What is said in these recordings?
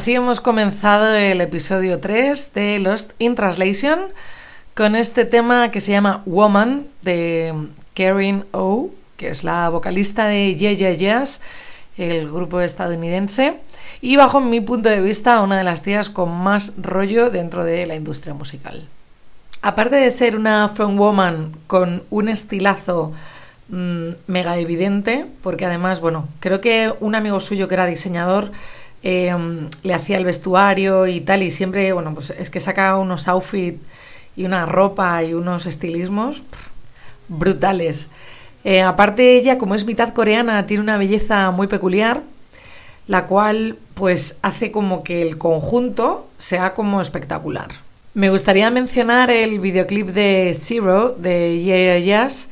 Así hemos comenzado el episodio 3 de Lost in Translation con este tema que se llama Woman de Karen O, que es la vocalista de Yeah Yeah Yes, el grupo estadounidense, y bajo mi punto de vista una de las tías con más rollo dentro de la industria musical. Aparte de ser una frontwoman con un estilazo mmm, mega evidente, porque además, bueno, creo que un amigo suyo que era diseñador eh, le hacía el vestuario y tal, y siempre, bueno, pues es que saca unos outfits y una ropa y unos estilismos brutales. Eh, aparte ella, como es mitad coreana, tiene una belleza muy peculiar, la cual pues hace como que el conjunto sea como espectacular. Me gustaría mencionar el videoclip de Zero de Yeah, Yes,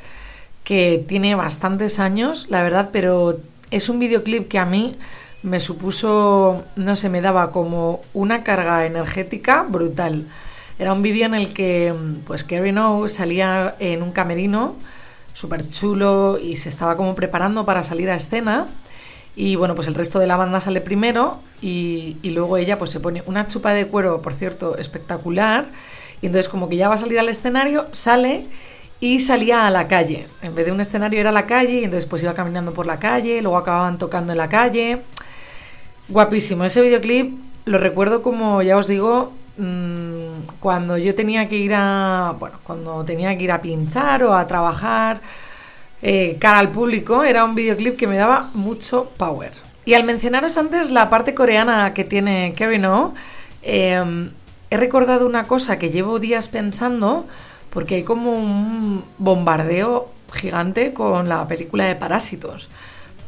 que tiene bastantes años, la verdad, pero es un videoclip que a mí me supuso, no sé, me daba como una carga energética brutal. Era un vídeo en el que pues Carrie No salía en un camerino súper chulo y se estaba como preparando para salir a escena. Y bueno, pues el resto de la banda sale primero y, y, luego ella pues se pone una chupa de cuero, por cierto, espectacular. Y entonces como que ya va a salir al escenario, sale y salía a la calle. En vez de un escenario era la calle y entonces pues iba caminando por la calle, luego acababan tocando en la calle. Guapísimo. Ese videoclip lo recuerdo como, ya os digo, mmm, cuando yo tenía que ir a. Bueno, cuando tenía que ir a pinchar o a trabajar eh, cara al público, era un videoclip que me daba mucho power. Y al mencionaros antes la parte coreana que tiene Carrie No, eh, he recordado una cosa que llevo días pensando, porque hay como un bombardeo gigante con la película de Parásitos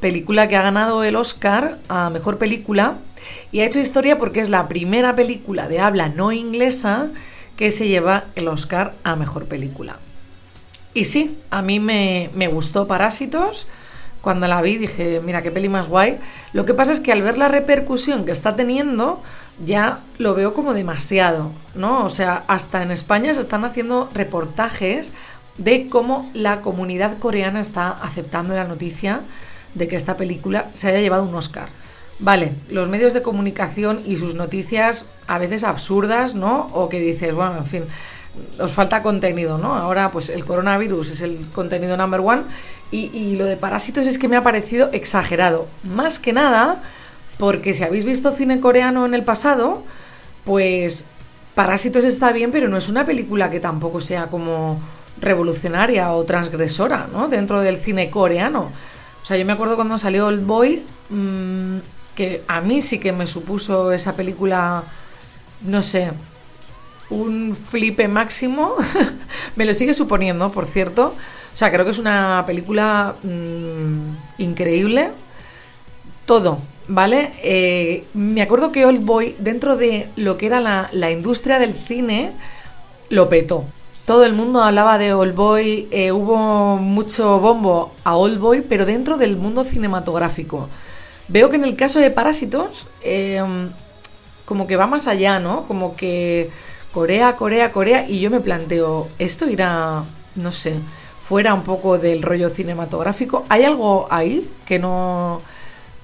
película que ha ganado el Oscar a Mejor Película y ha hecho historia porque es la primera película de habla no inglesa que se lleva el Oscar a Mejor Película. Y sí, a mí me, me gustó Parásitos. Cuando la vi dije, mira, qué peli más guay. Lo que pasa es que al ver la repercusión que está teniendo, ya lo veo como demasiado, ¿no? O sea, hasta en España se están haciendo reportajes de cómo la comunidad coreana está aceptando la noticia de que esta película se haya llevado un Oscar. Vale, los medios de comunicación y sus noticias a veces absurdas, ¿no? O que dices, bueno, en fin, os falta contenido, ¿no? Ahora, pues el coronavirus es el contenido number one y, y lo de Parásitos es que me ha parecido exagerado. Más que nada, porque si habéis visto cine coreano en el pasado, pues Parásitos está bien, pero no es una película que tampoco sea como revolucionaria o transgresora, ¿no? Dentro del cine coreano. O sea, yo me acuerdo cuando salió Old Boy, mmm, que a mí sí que me supuso esa película, no sé, un flipe máximo. me lo sigue suponiendo, por cierto. O sea, creo que es una película mmm, increíble. Todo, ¿vale? Eh, me acuerdo que Old Boy, dentro de lo que era la, la industria del cine, lo petó todo el mundo hablaba de Old Boy, eh, hubo mucho bombo a Old Boy, pero dentro del mundo cinematográfico. Veo que en el caso de Parásitos, eh, como que va más allá, ¿no? Como que Corea, Corea, Corea, y yo me planteo, ¿esto irá, no sé, fuera un poco del rollo cinematográfico? ¿Hay algo ahí que no,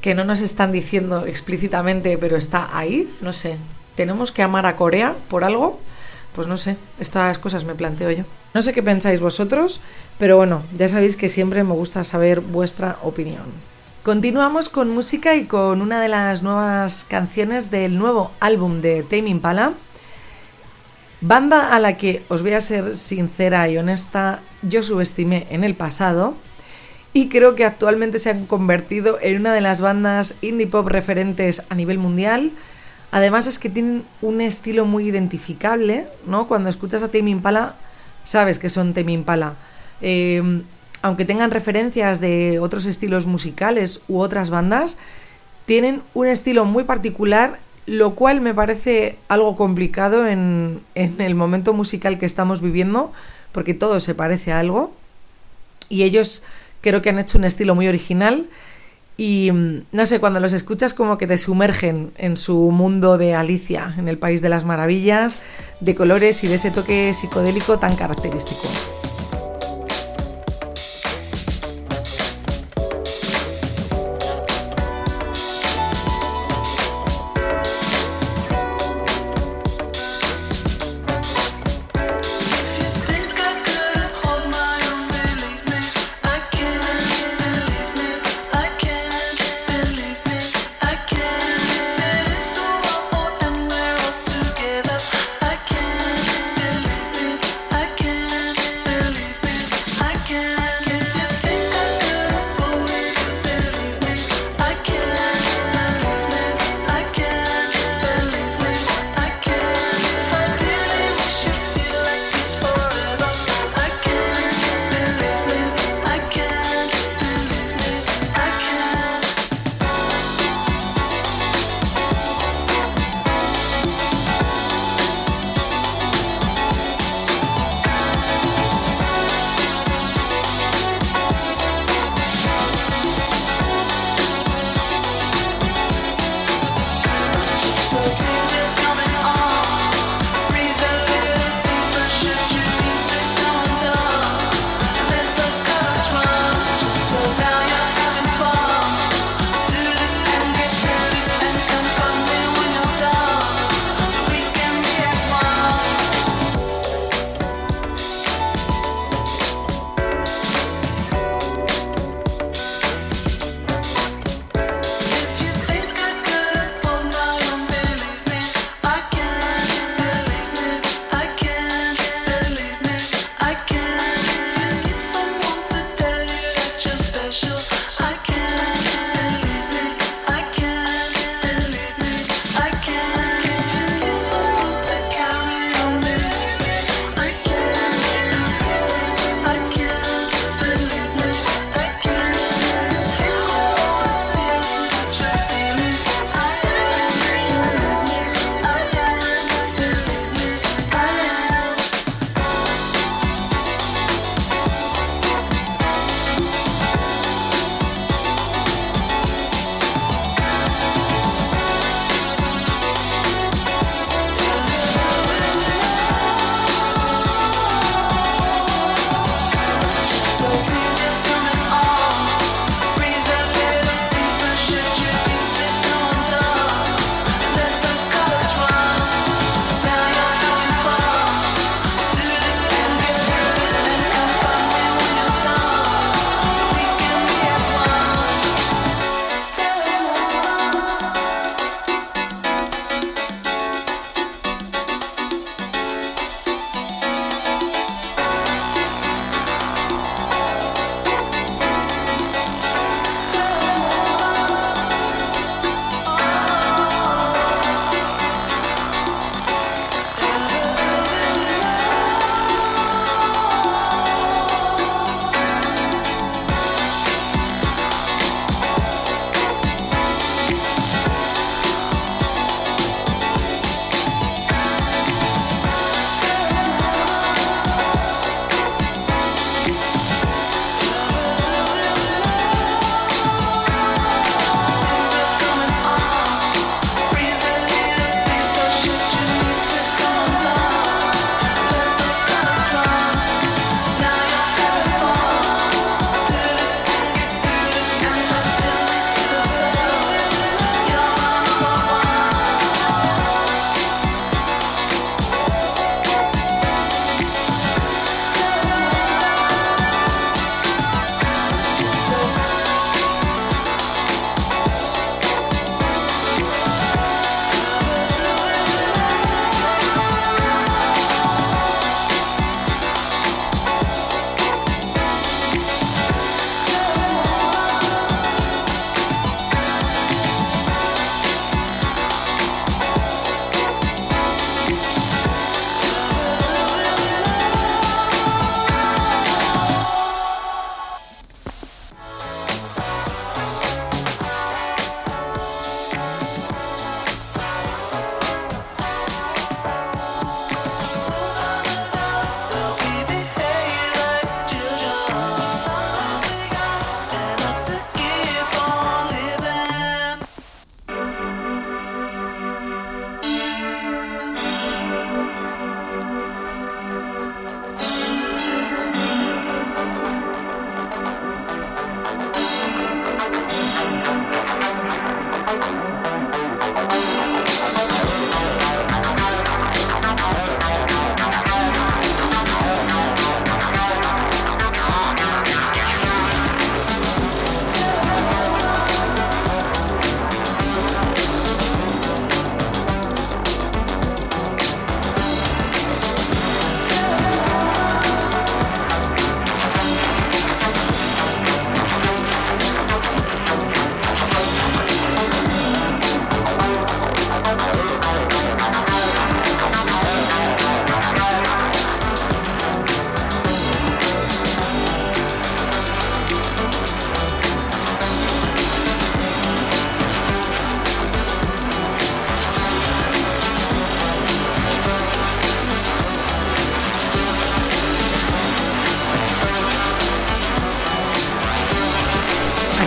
que no nos están diciendo explícitamente, pero está ahí? No sé. ¿Tenemos que amar a Corea por algo? Pues no sé, estas cosas me planteo yo. No sé qué pensáis vosotros, pero bueno, ya sabéis que siempre me gusta saber vuestra opinión. Continuamos con música y con una de las nuevas canciones del nuevo álbum de Tame Impala. Banda a la que, os voy a ser sincera y honesta, yo subestimé en el pasado y creo que actualmente se han convertido en una de las bandas indie pop referentes a nivel mundial Además es que tienen un estilo muy identificable, ¿no? Cuando escuchas a Tame Impala, sabes que son Tame Impala. Eh, aunque tengan referencias de otros estilos musicales u otras bandas, tienen un estilo muy particular, lo cual me parece algo complicado en, en el momento musical que estamos viviendo, porque todo se parece a algo. Y ellos creo que han hecho un estilo muy original y mm, no sé, cuando los escuchas como que te sumergen en su mundo de Alicia, en el País de las Maravillas, de colores y de ese toque psicodélico tan característico. Sing it.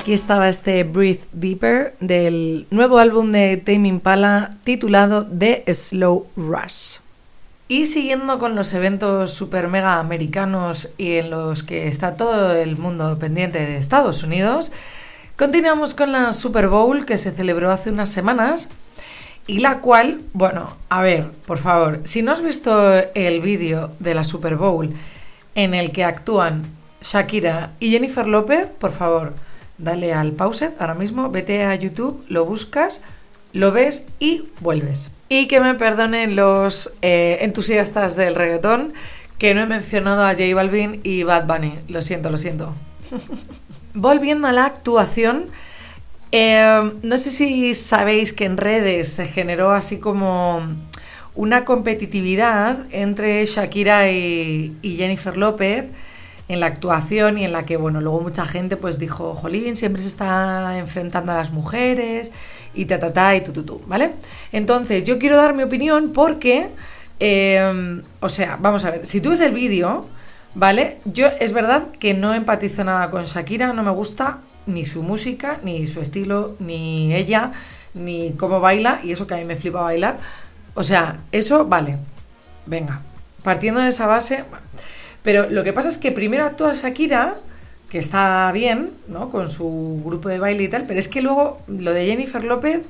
Aquí estaba este Breathe Deeper del nuevo álbum de Tame Impala titulado The Slow Rush. Y siguiendo con los eventos super mega americanos y en los que está todo el mundo pendiente de Estados Unidos, continuamos con la Super Bowl que se celebró hace unas semanas y la cual, bueno, a ver, por favor, si no has visto el vídeo de la Super Bowl en el que actúan Shakira y Jennifer López, por favor, dale al pause ahora mismo, vete a YouTube, lo buscas, lo ves y vuelves. Y que me perdonen los eh, entusiastas del reggaetón que no he mencionado a J Balvin y Bad Bunny. Lo siento, lo siento. Volviendo a la actuación, eh, no sé si sabéis que en redes se generó así como una competitividad entre Shakira y, y Jennifer López en la actuación y en la que, bueno, luego mucha gente pues dijo, jolín, siempre se está enfrentando a las mujeres y ta, ta, ta, y tu, tu, tu, ¿vale? Entonces, yo quiero dar mi opinión porque, eh, o sea, vamos a ver, si tú ves el vídeo, ¿vale? Yo es verdad que no empatizo nada con Shakira, no me gusta ni su música, ni su estilo, ni ella, ni cómo baila, y eso que a mí me flipa bailar. O sea, eso, vale, venga, partiendo de esa base... Pero lo que pasa es que primero actúa Shakira, que está bien, ¿no? Con su grupo de baile y tal, pero es que luego lo de Jennifer López,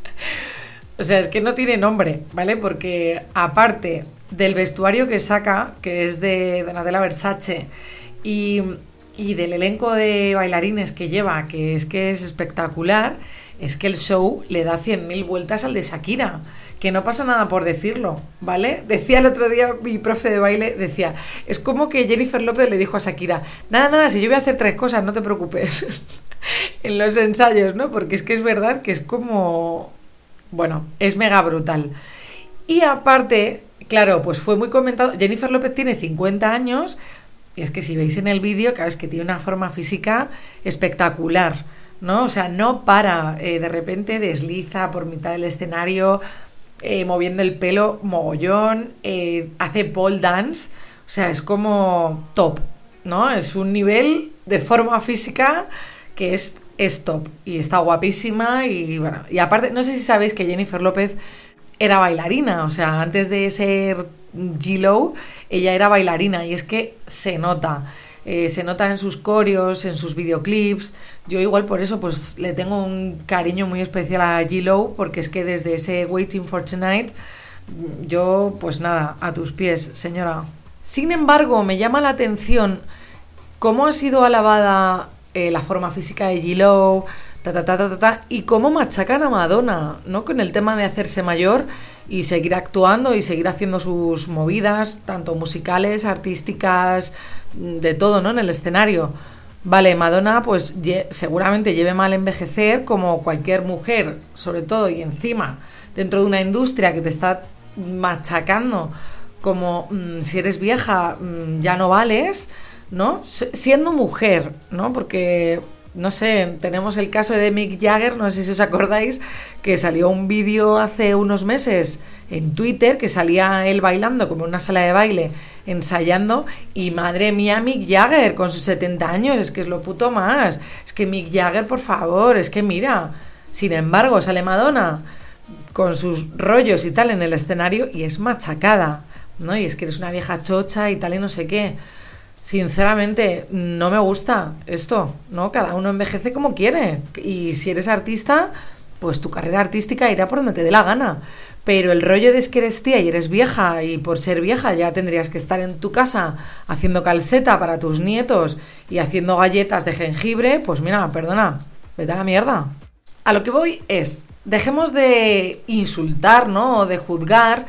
o sea, es que no tiene nombre, ¿vale? Porque aparte del vestuario que saca, que es de Donatella Versace, y, y del elenco de bailarines que lleva, que es que es espectacular, es que el show le da 100.000 vueltas al de Shakira que no pasa nada por decirlo, ¿vale? Decía el otro día mi profe de baile, decía, es como que Jennifer López le dijo a Shakira, nada, nada, si yo voy a hacer tres cosas, no te preocupes, en los ensayos, ¿no? Porque es que es verdad que es como, bueno, es mega brutal. Y aparte, claro, pues fue muy comentado, Jennifer López tiene 50 años, y es que si veis en el vídeo, claro, es que tiene una forma física espectacular. ¿no? O sea, no para, eh, de repente desliza por mitad del escenario, eh, moviendo el pelo mogollón, eh, hace pole dance, o sea, es como top, ¿no? Es un nivel de forma física que es, es top y está guapísima y bueno, y aparte, no sé si sabéis que Jennifer López era bailarina, o sea, antes de ser G-Lo, ella era bailarina y es que se nota. Eh, se nota en sus coreos, en sus videoclips. Yo igual por eso pues le tengo un cariño muy especial a G-Lo, porque es que desde ese Waiting for Tonight, yo pues nada, a tus pies, señora. Sin embargo, me llama la atención cómo ha sido alabada eh, la forma física de G-Lo, ta, ta, ta, ta, ta, y cómo machacan a Madonna, ¿no? Con el tema de hacerse mayor y seguir actuando y seguir haciendo sus movidas, tanto musicales, artísticas, de todo, ¿no? En el escenario. Vale, Madonna pues seguramente lleve mal envejecer como cualquier mujer, sobre todo y encima dentro de una industria que te está machacando como mm, si eres vieja mm, ya no vales, ¿no? siendo mujer, ¿no? Porque no sé, tenemos el caso de Mick Jagger, no sé si os acordáis, que salió un vídeo hace unos meses en Twitter que salía él bailando como en una sala de baile, ensayando, y madre mía, Mick Jagger con sus 70 años, es que es lo puto más. Es que Mick Jagger, por favor, es que mira, sin embargo, sale Madonna con sus rollos y tal en el escenario y es machacada, ¿no? Y es que eres una vieja chocha y tal y no sé qué. Sinceramente, no me gusta esto, ¿no? Cada uno envejece como quiere. Y si eres artista, pues tu carrera artística irá por donde te dé la gana. Pero el rollo de es que eres tía y eres vieja y por ser vieja ya tendrías que estar en tu casa haciendo calceta para tus nietos y haciendo galletas de jengibre, pues mira, perdona, vete a la mierda. A lo que voy es, dejemos de insultar, ¿no? O de juzgar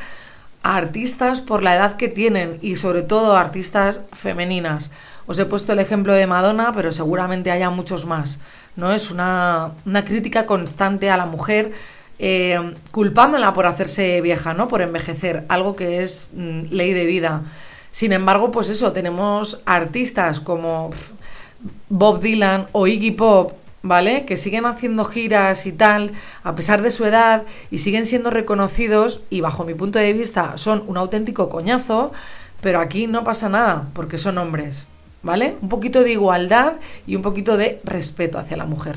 artistas por la edad que tienen y sobre todo artistas femeninas. Os he puesto el ejemplo de Madonna, pero seguramente haya muchos más. ¿no? Es una, una crítica constante a la mujer eh, culpándola por hacerse vieja, ¿no? Por envejecer, algo que es mm, ley de vida. Sin embargo, pues eso, tenemos artistas como Bob Dylan o Iggy Pop, ¿vale? Que siguen haciendo giras y tal, a pesar de su edad, y siguen siendo reconocidos, y bajo mi punto de vista son un auténtico coñazo, pero aquí no pasa nada, porque son hombres. ¿vale? Un poquito de igualdad y un poquito de respeto hacia la mujer.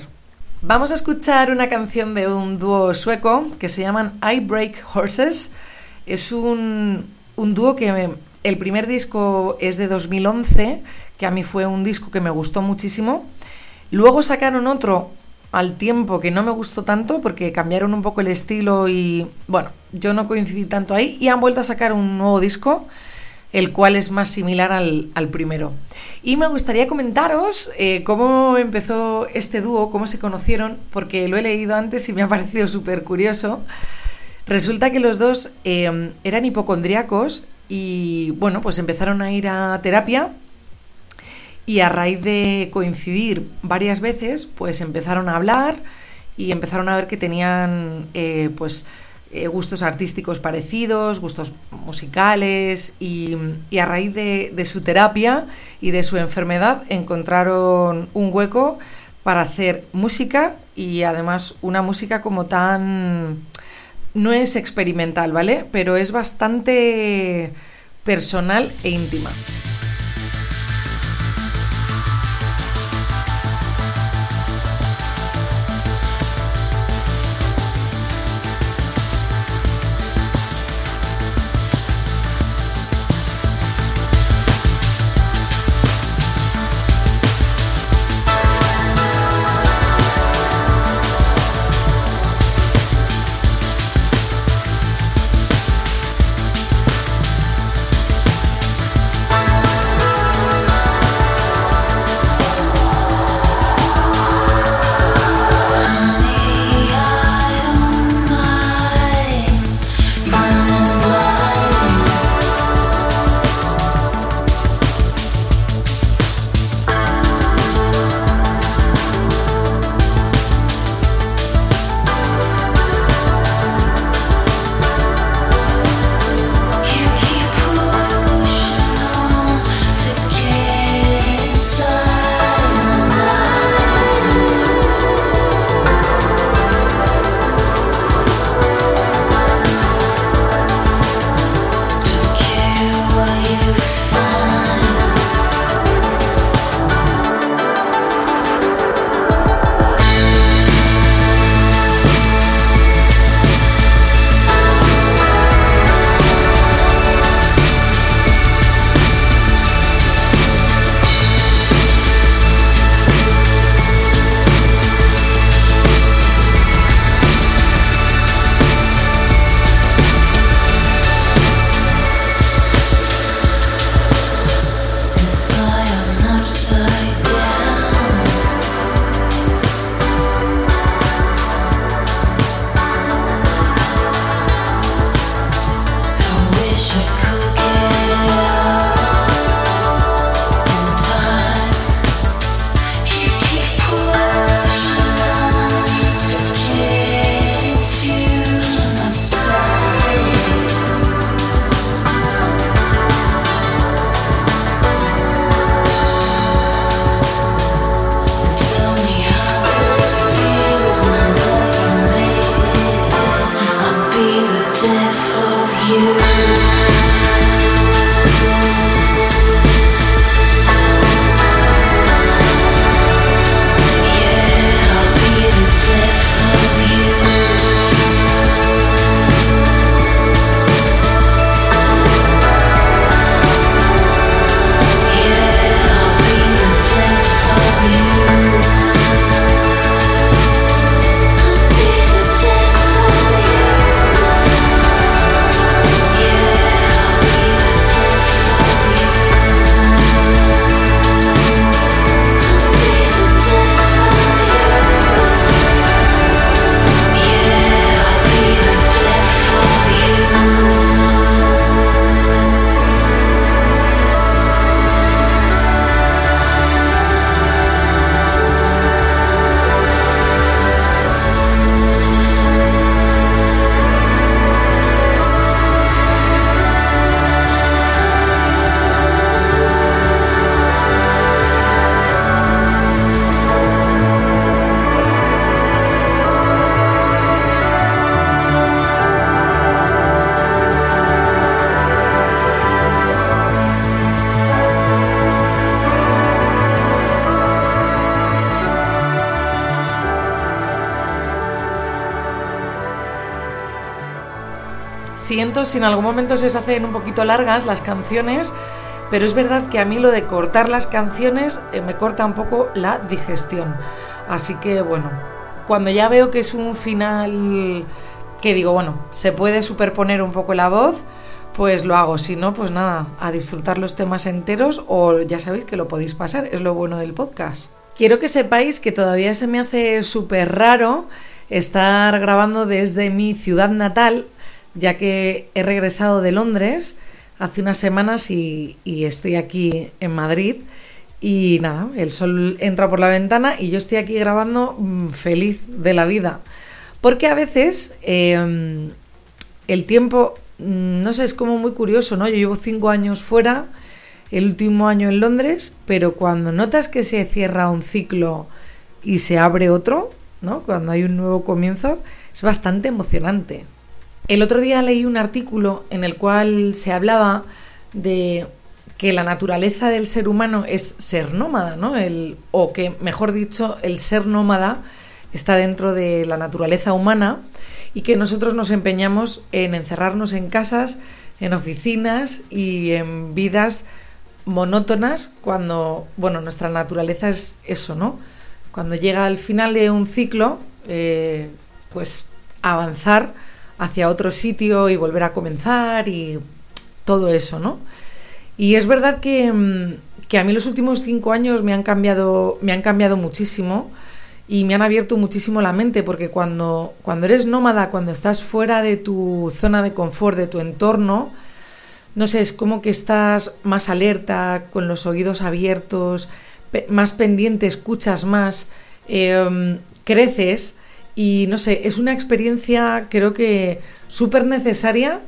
Vamos a escuchar una canción de un dúo sueco que se llaman I Break Horses. Es un, un dúo que el primer disco es de 2011, que a mí fue un disco que me gustó muchísimo. Luego sacaron otro al tiempo que no me gustó tanto porque cambiaron un poco el estilo y bueno, yo no coincidí tanto ahí y han vuelto a sacar un nuevo disco el cual es más similar al, primero. Y me gustaría comentaros eh, cómo empezó este dúo, cómo se conocieron, porque lo he leído antes y me ha parecido súper curioso. Resulta que los dos eh, eran hipocondriacos y bueno, pues empezaron a ir a terapia y a raíz de coincidir varias veces, pues empezaron a hablar y empezaron a ver que tenían eh, pues eh, gustos artísticos parecidos, gustos musicales y, a raíz de, de, su terapia y de su enfermedad encontraron un hueco para hacer música y además una música como tan... no es experimental, ¿vale? Pero es bastante personal e íntima. Si en algún momento se hacen un poquito largas las canciones, pero es verdad que a mí lo de cortar las canciones eh, me corta un poco la digestión. Así que bueno, cuando ya veo que es un final que digo, bueno, se puede superponer un poco la voz, pues lo hago. Si no, pues nada, a disfrutar los temas enteros o ya sabéis que lo podéis pasar, es lo bueno del podcast. Quiero que sepáis que todavía se me hace súper raro estar grabando desde mi ciudad natal, ya que he regresado de Londres hace unas semanas y, estoy aquí en Madrid. Y nada, el sol entra por la ventana y yo estoy aquí grabando mm, feliz de la vida. Porque a veces em, el tiempo, mm, no sé, es como muy curioso, ¿no? Yo llevo cinco años fuera, el último año en Londres, pero cuando notas que se cierra un ciclo y se abre otro, ¿no? Cuando hay un nuevo comienzo, es bastante emocionante. El otro día leí un artículo en el cual se hablaba de que la naturaleza del ser humano es ser nómada, ¿no? El, o que, mejor dicho, el ser nómada está dentro de la naturaleza humana y que nosotros nos empeñamos en encerrarnos en casas, en oficinas y en vidas monótonas cuando, bueno, nuestra naturaleza es eso, ¿no? Cuando llega al final de un ciclo, eh, pues avanzar hacia otro sitio y volver a comenzar y todo eso, ¿no? Y es verdad mm, que, a mí los últimos cinco años me han cambiado, me han cambiado muchísimo y me han abierto muchísimo la mente porque cuando, cuando eres nómada, cuando estás fuera de tu zona de confort, de tu entorno, no sé, es como que estás más alerta, con los oídos abiertos, más pendiente, escuchas más, em, creces y no sé, es una experiencia creo que súper necesaria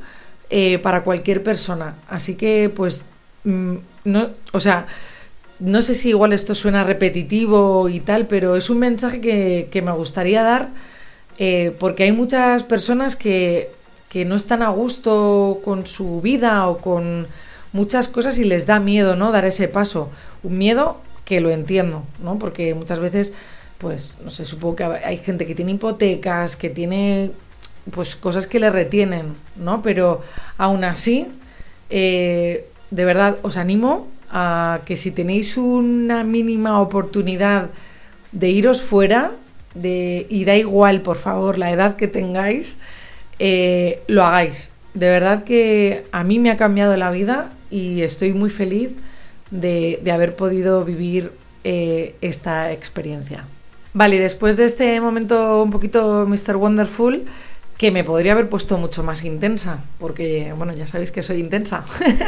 eh, para cualquier persona. Así que pues, mm, no, o sea, no sé si igual esto suena repetitivo y tal, pero es un mensaje que, me gustaría dar eh, porque hay muchas personas que, que no están a gusto con su vida o con muchas cosas y les da miedo, ¿no? Dar ese paso. Un miedo que lo entiendo, ¿no? Porque muchas veces pues no sé, supongo que hay gente que tiene hipotecas, que tiene pues cosas que le retienen, ¿no? Pero aún así, eh, de verdad os animo a que si tenéis una mínima oportunidad de iros fuera, de, y da igual, por favor, la edad que tengáis, eh, lo hagáis. De verdad que a mí me ha cambiado la vida y estoy muy feliz de, haber podido vivir eh, esta experiencia. Vale, después de este momento un poquito Mr. Wonderful, que me podría haber puesto mucho más intensa, porque, bueno, ya sabéis que soy intensa.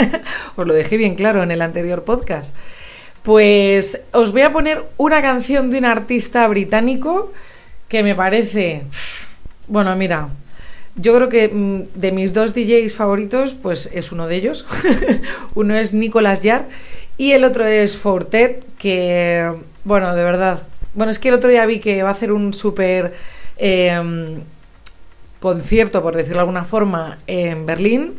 os lo dejé bien claro en el anterior podcast. Pues os voy a poner una canción de un artista británico que me parece... Bueno, mira, yo creo que mm, de mis dos DJs favoritos, pues es uno de ellos. uno es Nicolas Jarre y el otro es Fortet, que, bueno, de verdad, bueno, es que el otro día vi que va a hacer un súper em, concierto, por decirlo de alguna forma, en Berlín.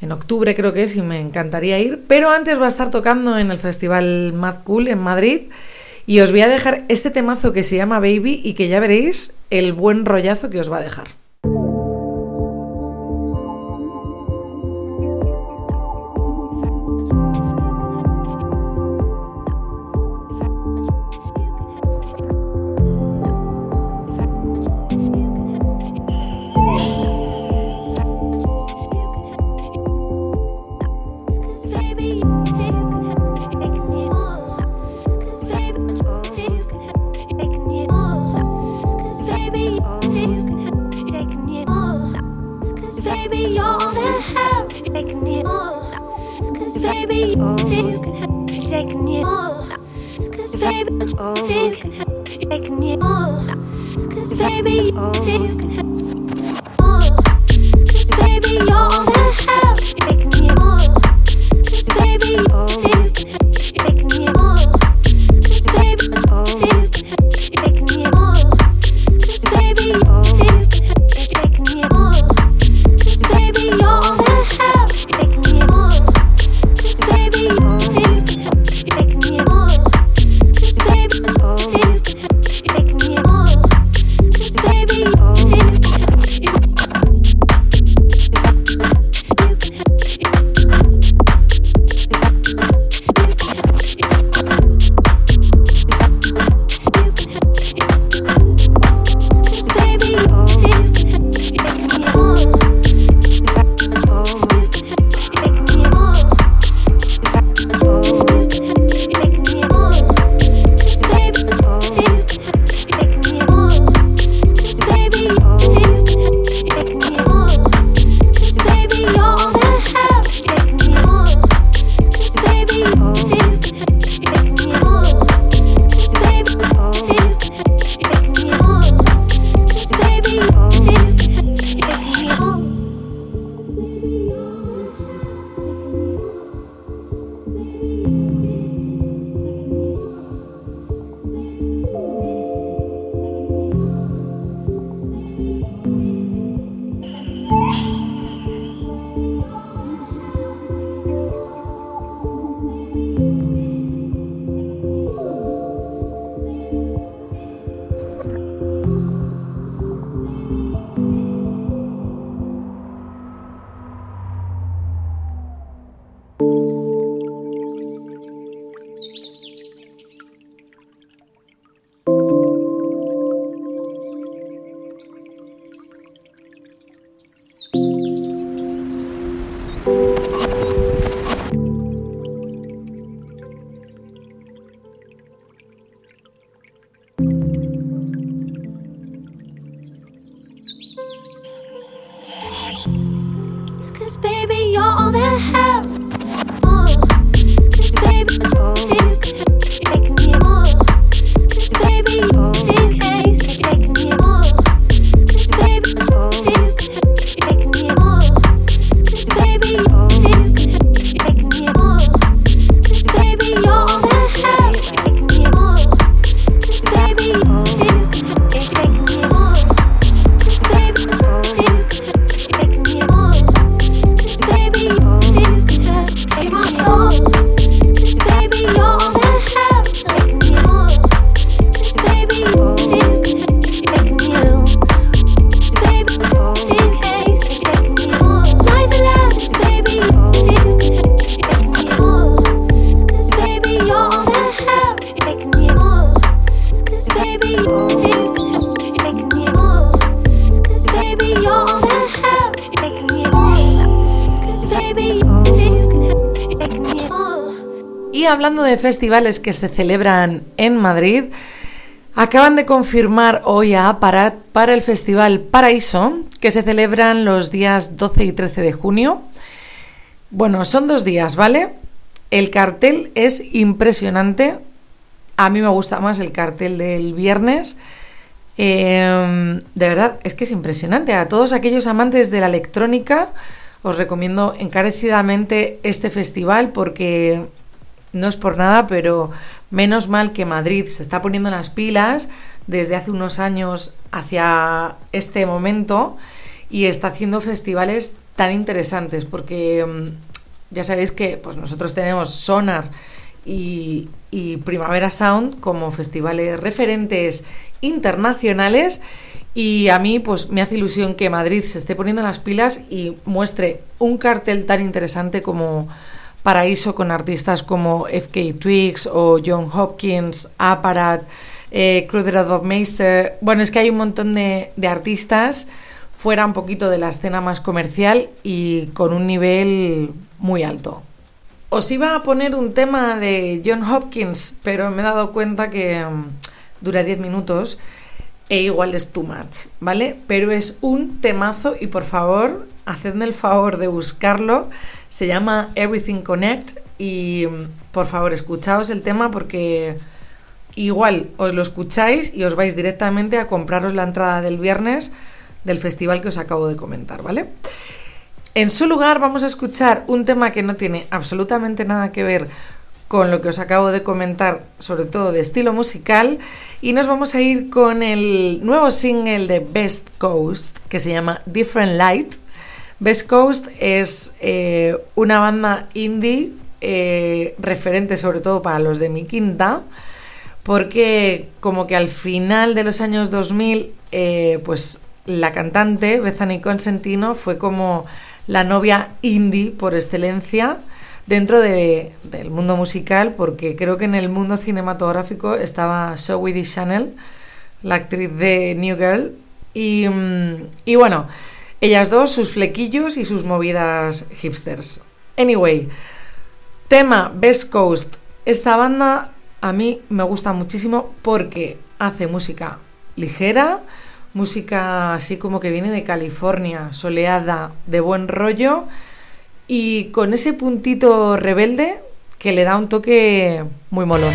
En octubre creo que es y me encantaría ir. Pero antes va a estar tocando en el Festival Mad Cool en Madrid. Y os voy a dejar este temazo que se llama Baby y que ya veréis el buen rollazo que os va a dejar. baby, things can have taken you all. Cause baby, things can have taken you all. Cause baby, things can happen. Festivales que se celebran en Madrid, acaban de confirmar hoy a Aparat para el Festival Paraíso, que se celebran los días 12 y 13 de junio. Bueno, son dos días, ¿vale? El cartel es impresionante. A mí me gusta más el cartel del viernes. Em, de verdad, es que es impresionante. A todos aquellos amantes de la electrónica, os recomiendo encarecidamente este festival porque no es por nada, pero menos mal que Madrid se está poniendo las pilas desde hace unos años hacia este momento y está haciendo festivales tan interesantes porque em, ya sabéis que pues nosotros tenemos Sonar y, y Primavera Sound como festivales referentes internacionales y a mí pues me hace ilusión que Madrid se esté poniendo las pilas y muestre un cartel tan interesante como Paraíso con artistas como FK Twigs o John Hopkins, Aparat, eh, Meister. Bueno, es que hay un montón de, de artistas fuera un poquito de la escena más comercial y con un nivel muy alto. Os iba a poner un tema de John Hopkins, pero me he dado cuenta que mm, dura 10 minutos e igual es too much, ¿vale? Pero es un temazo y por favor, hacedme el favor de buscarlo. Se llama Everything Connect y por favor, escuchaos el tema porque igual os lo escucháis y os vais directamente a compraros la entrada del viernes del festival que os acabo de comentar, ¿vale? En su lugar vamos a escuchar un tema que no tiene absolutamente nada que ver con lo que os acabo de comentar, sobre todo de estilo musical, y nos vamos a ir con el nuevo single de Best Coast, que se llama Different Light. Best Coast es eh, una banda indie eh, referente sobre todo para los de mi quinta, porque como que al final de los años 2000, eh, pues la cantante Bethany Consentino fue como la novia indie por excelencia dentro de, del mundo musical, porque creo que en el mundo cinematográfico estaba Zoe Chanel, la actriz de New Girl, y, mm, y bueno, ellas dos, sus flequillos y sus movidas hipsters. Anyway, tema Best Coast. Esta banda a mí me gusta muchísimo porque hace música ligera, música así como que viene de California, soleada, de buen rollo y con ese puntito rebelde que le da un toque muy molón.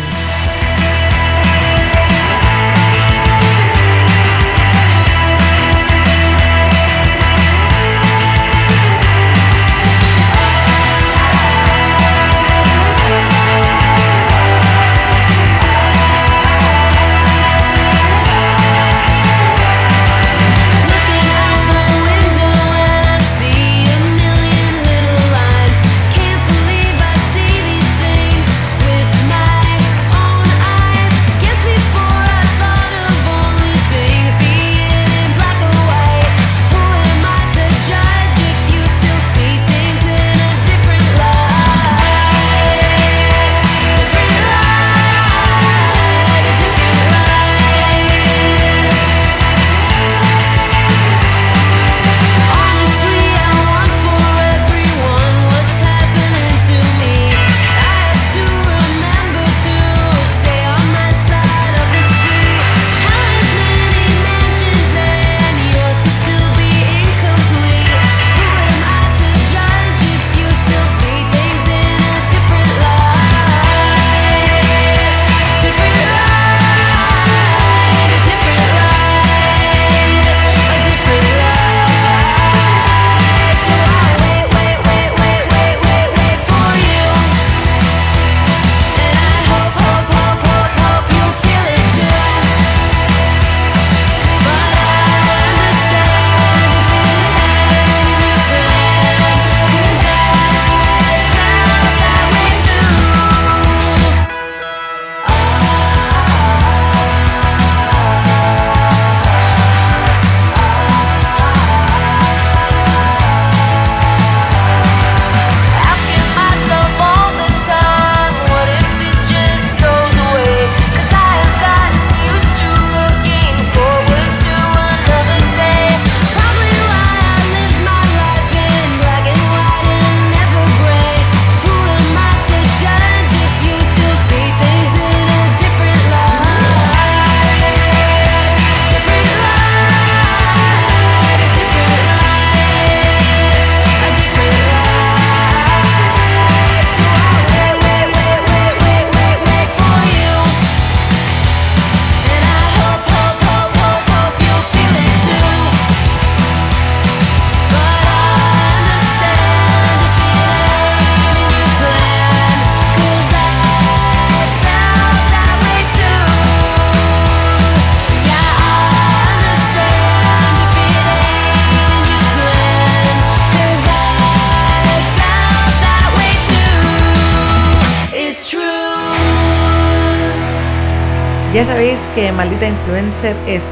Ya sabéis que Maldita Influencer es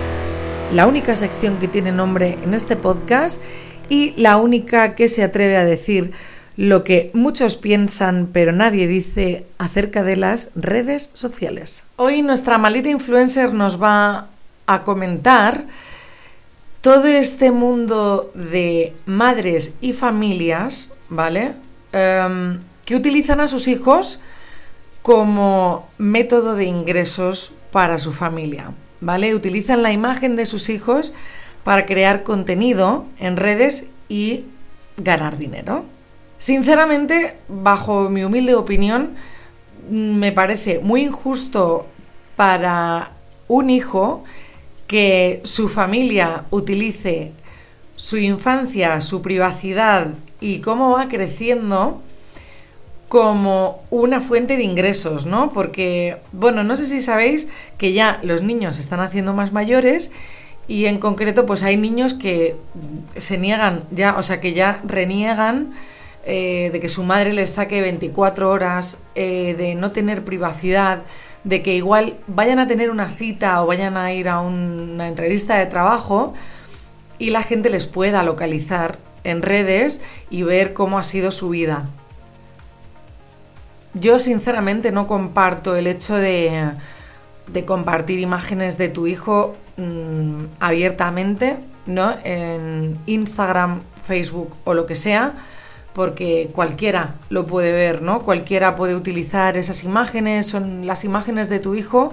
la única sección que tiene nombre en este podcast y la única que se atreve a decir lo que muchos piensan pero nadie dice acerca de las redes sociales. Hoy nuestra maldita influencer nos va a comentar todo este mundo de madres y familias, ¿vale? Em, que utilizan a sus hijos como método de ingresos para su familia, ¿vale? Utilizan la imagen de sus hijos para crear contenido en redes y ganar dinero. Sinceramente, bajo mi humilde opinión, me parece muy injusto para un hijo que su familia utilice su infancia, su privacidad y cómo va creciendo como una fuente de ingresos, ¿no? Porque, bueno, no sé si sabéis que ya los niños se están haciendo más mayores y en concreto pues hay niños que se niegan ya, o sea, que ya reniegan eh, de que su madre les saque 24 horas, eh, de no tener privacidad, de que igual vayan a tener una cita o vayan a ir a una entrevista de trabajo y la gente les pueda localizar en redes y ver cómo ha sido su vida. Yo sinceramente no comparto el hecho de, de compartir imágenes de tu hijo mm, abiertamente, ¿no? En Instagram, Facebook o lo que sea porque cualquiera lo puede ver, ¿no? Cualquiera puede utilizar esas imágenes, son las imágenes de tu hijo,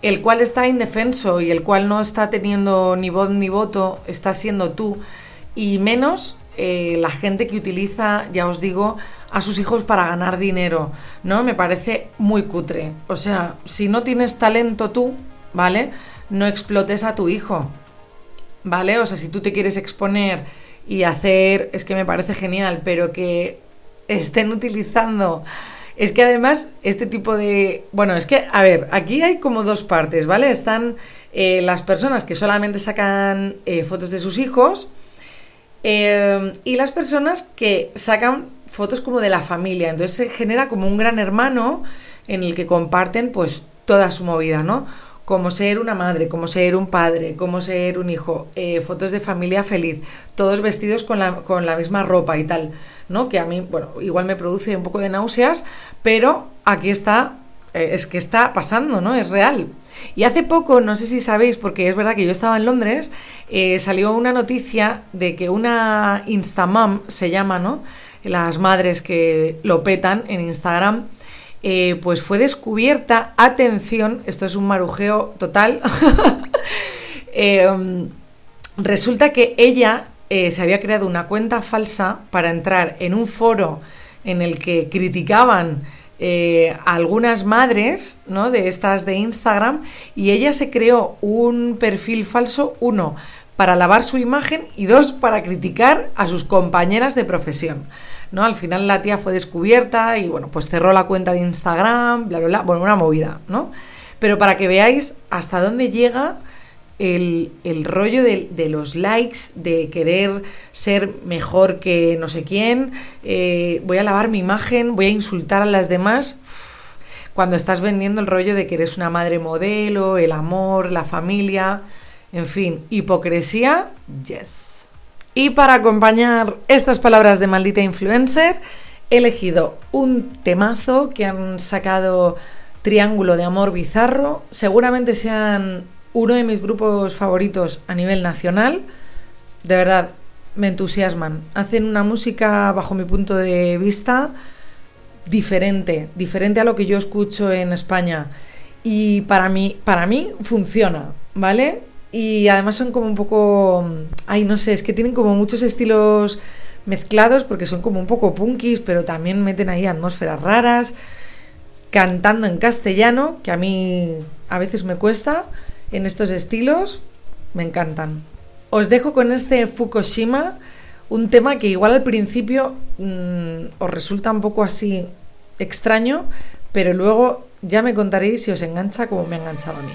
el cual está indefenso y el cual no está teniendo ni voz ni voto, está siendo tú, y menos eh, la gente que utiliza, ya os digo, a sus hijos para ganar dinero, ¿no? Me parece muy cutre. O sea, si no tienes talento tú, ¿vale? No explotes a tu hijo, ¿vale? O sea, si tú te quieres exponer y hacer, es que me parece genial, pero que estén utilizando... Es que además este tipo de... Bueno, es que, a ver, aquí hay como dos partes, ¿vale? Están eh, las personas que solamente sacan eh, fotos de sus hijos eh, y las personas que sacan fotos como de la familia. Entonces se genera como un gran hermano en el que comparten pues toda su movida, ¿no? como ser una madre, como ser un padre, como ser un hijo, eh, fotos de familia feliz, todos vestidos con la, con la misma ropa y tal, ¿no? Que a mí, bueno, igual me produce un poco de náuseas, pero aquí está, eh, es que está pasando, ¿no? Es real. Y hace poco, no sé si sabéis, porque es verdad que yo estaba en Londres, eh, salió una noticia de que una Instamam se llama, ¿no? Las madres que lo petan en Instagram, eh, pues fue descubierta, atención, esto es un marujeo total, em, resulta que ella eh, se había creado una cuenta falsa para entrar en un foro en el que criticaban eh, algunas madres ¿no? de estas de Instagram y ella se creó un perfil falso, uno, para lavar su imagen y dos, para criticar a sus compañeras de profesión. ¿no? Al final la tía fue descubierta y bueno, pues cerró la cuenta de Instagram, bla, bla, bla, bueno, una movida, ¿no? Pero para que veáis hasta dónde llega el, rollo de, los likes, de querer ser mejor que no sé quién, eh, voy a lavar mi imagen, voy a insultar a las demás. cuando estás vendiendo el rollo de que eres una madre modelo, el amor, la familia, en fin, hipocresía, yes. Y para acompañar estas palabras de maldita influencer, he elegido un temazo que han sacado Triángulo de Amor Bizarro. Seguramente sean uno de mis grupos favoritos a nivel nacional. De verdad, me entusiasman. Hacen una música, bajo mi punto de vista, diferente, diferente a lo que yo escucho en España. Y para mí, para mí funciona, ¿vale? Y además son como un poco. Ay, no sé, es que tienen como muchos estilos mezclados porque son como un poco punkis, pero también meten ahí atmósferas raras. Cantando en castellano, que a mí a veces me cuesta, en estos estilos, me encantan. Os dejo con este Fukushima, un tema que igual al principio mm, os resulta un poco así extraño, pero luego ya me contaréis si os engancha como me ha enganchado a mí.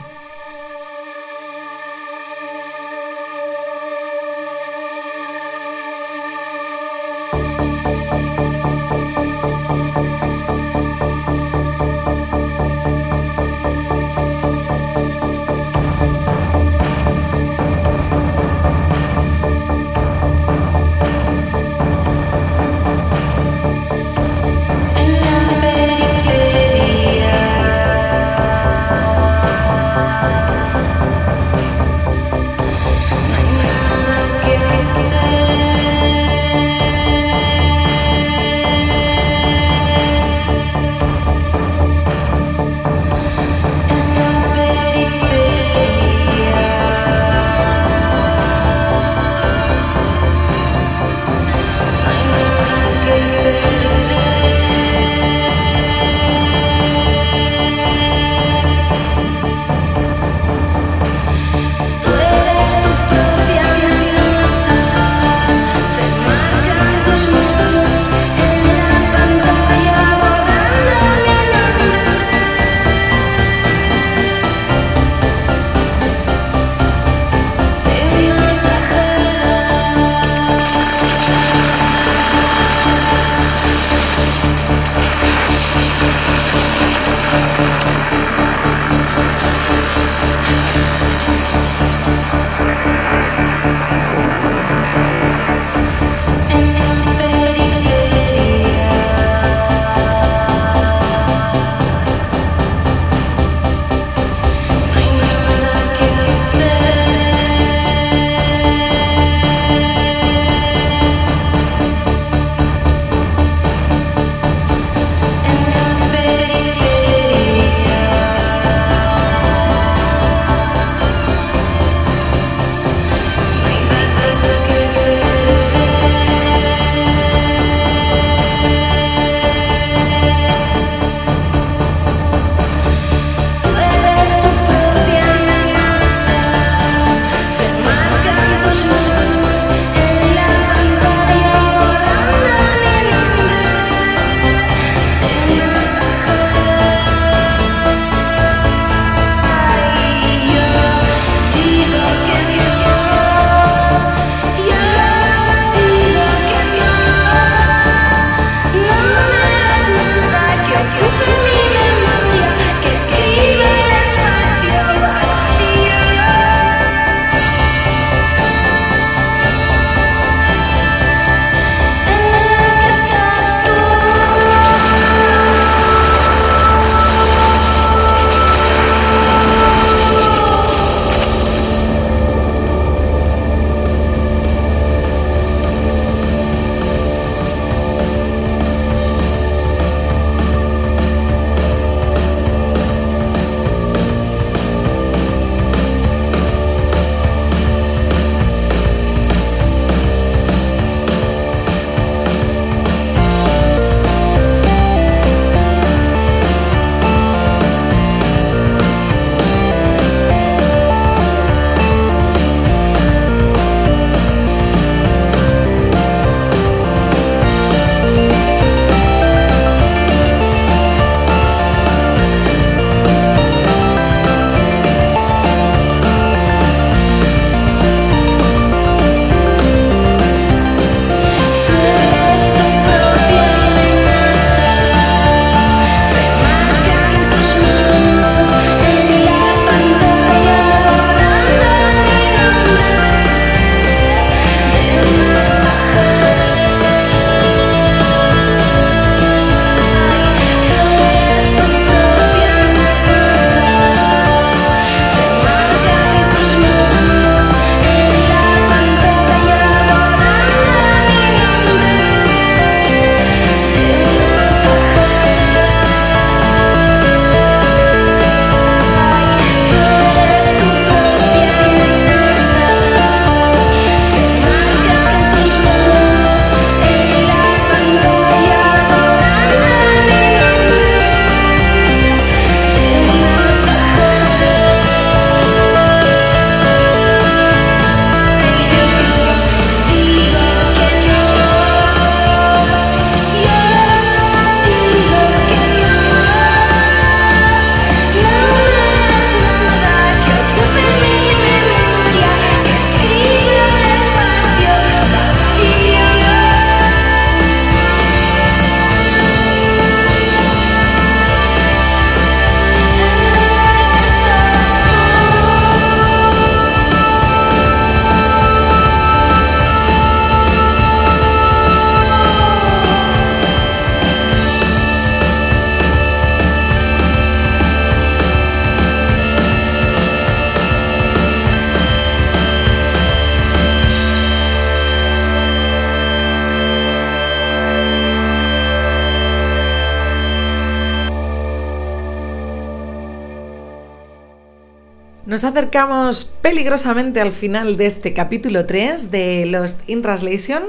Nos acercamos peligrosamente al final de este capítulo 3 de Lost in Translation,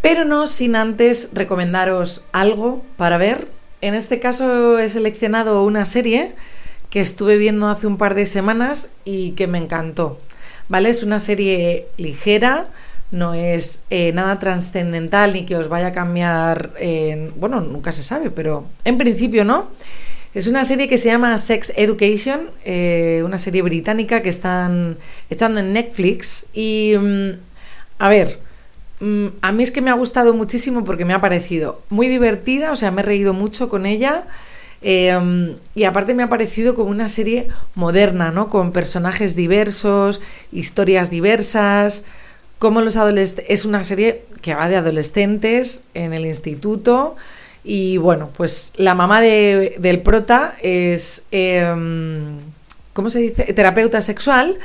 pero no sin antes recomendaros algo para ver. En este caso he seleccionado una serie que estuve viendo hace un par de semanas y que me encantó. ¿Vale? Es una serie ligera, no es eh, nada trascendental ni que os vaya a cambiar, bueno, nunca se sabe, pero en principio no. Es una serie que se llama Sex Education, eh, una serie británica que están echando en Netflix. Y, mm, a ver, mm, a mí es que me ha gustado muchísimo porque me ha parecido muy divertida, o sea, me he reído mucho con ella. Eh, y aparte me ha parecido como una serie moderna, ¿no? Con personajes diversos, historias diversas. Como los adolescentes. Es una serie que va de adolescentes en el instituto. Y bueno, pues la mamá de, del prota es, em, ¿cómo se dice? Terapeuta sexual.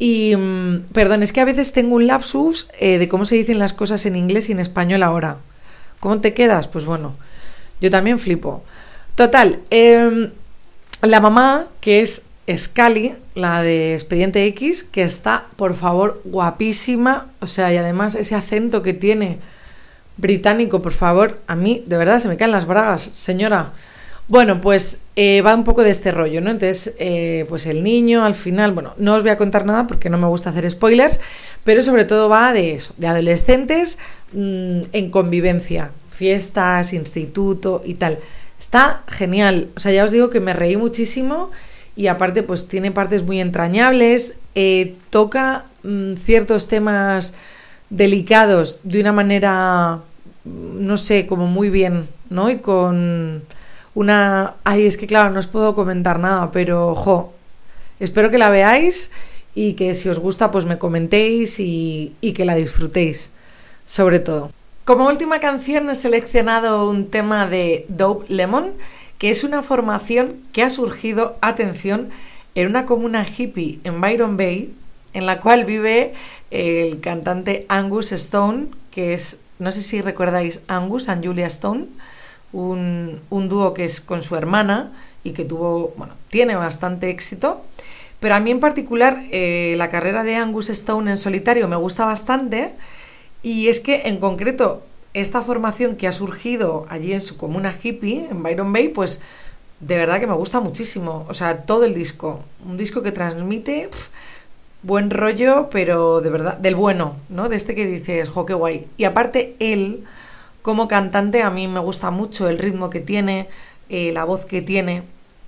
Y, mm, perdón, es que a veces tengo un lapsus eh, de cómo se dicen las cosas en inglés y en español ahora. ¿Cómo te quedas? Pues bueno, yo también flipo. Total, em, la mamá, que es Scully, la de Expediente X, que está, por favor, guapísima. O sea, y además ese acento que tiene británico, por favor, a mí de verdad se me caen las bragas, señora. Bueno, pues eh, va un poco de este rollo, ¿no? Entonces, eh, pues el niño al final, bueno, no os voy a contar nada porque no me gusta hacer spoilers, pero sobre todo va de eso, de adolescentes mm, en convivencia, fiestas, instituto y tal. Está genial, o sea, ya os digo que me reí muchísimo y aparte pues tiene partes muy entrañables, eh, toca mm, ciertos temas delicados de una manera no sé, como muy bien, ¿no? Y con una... Ay, es que claro, no os puedo comentar nada, pero, ojo, espero que la veáis y que si os gusta, pues me comentéis y, y que la disfrutéis, sobre todo. Como última canción he seleccionado un tema de Dope Lemon, que es una formación que ha surgido, atención, en una comuna hippie en Byron Bay, en la cual vive el cantante Angus Stone, que es no sé si recordáis Angus and Julia Stone, un, dúo que es con su hermana y que tuvo, bueno, tiene bastante éxito. Pero a mí en particular eh, la carrera de Angus Stone en solitario me gusta bastante y es que en concreto esta formación que ha surgido allí en su comuna hippie, en Byron Bay, pues de verdad que me gusta muchísimo. O sea, todo el disco. Un disco que transmite buen rollo, pero de verdad, del bueno, ¿no? De este que dices, jo, qué guay. Y aparte, él, como cantante, a mí me gusta mucho el ritmo que tiene, eh, la voz que tiene,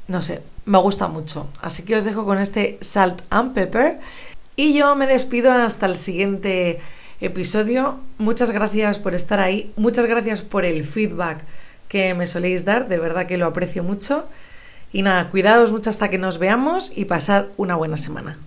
no sé, me gusta mucho. Así que os dejo con este Salt and Pepper. Y yo me despido hasta el siguiente episodio. Muchas gracias por estar ahí, muchas gracias por el feedback que me soléis dar, de verdad que lo aprecio mucho. Y nada, cuidados mucho hasta que nos veamos y pasad una buena semana.